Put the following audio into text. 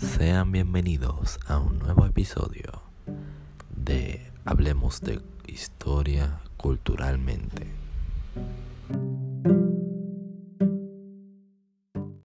Sean bienvenidos a un nuevo episodio de Hablemos de Historia Culturalmente.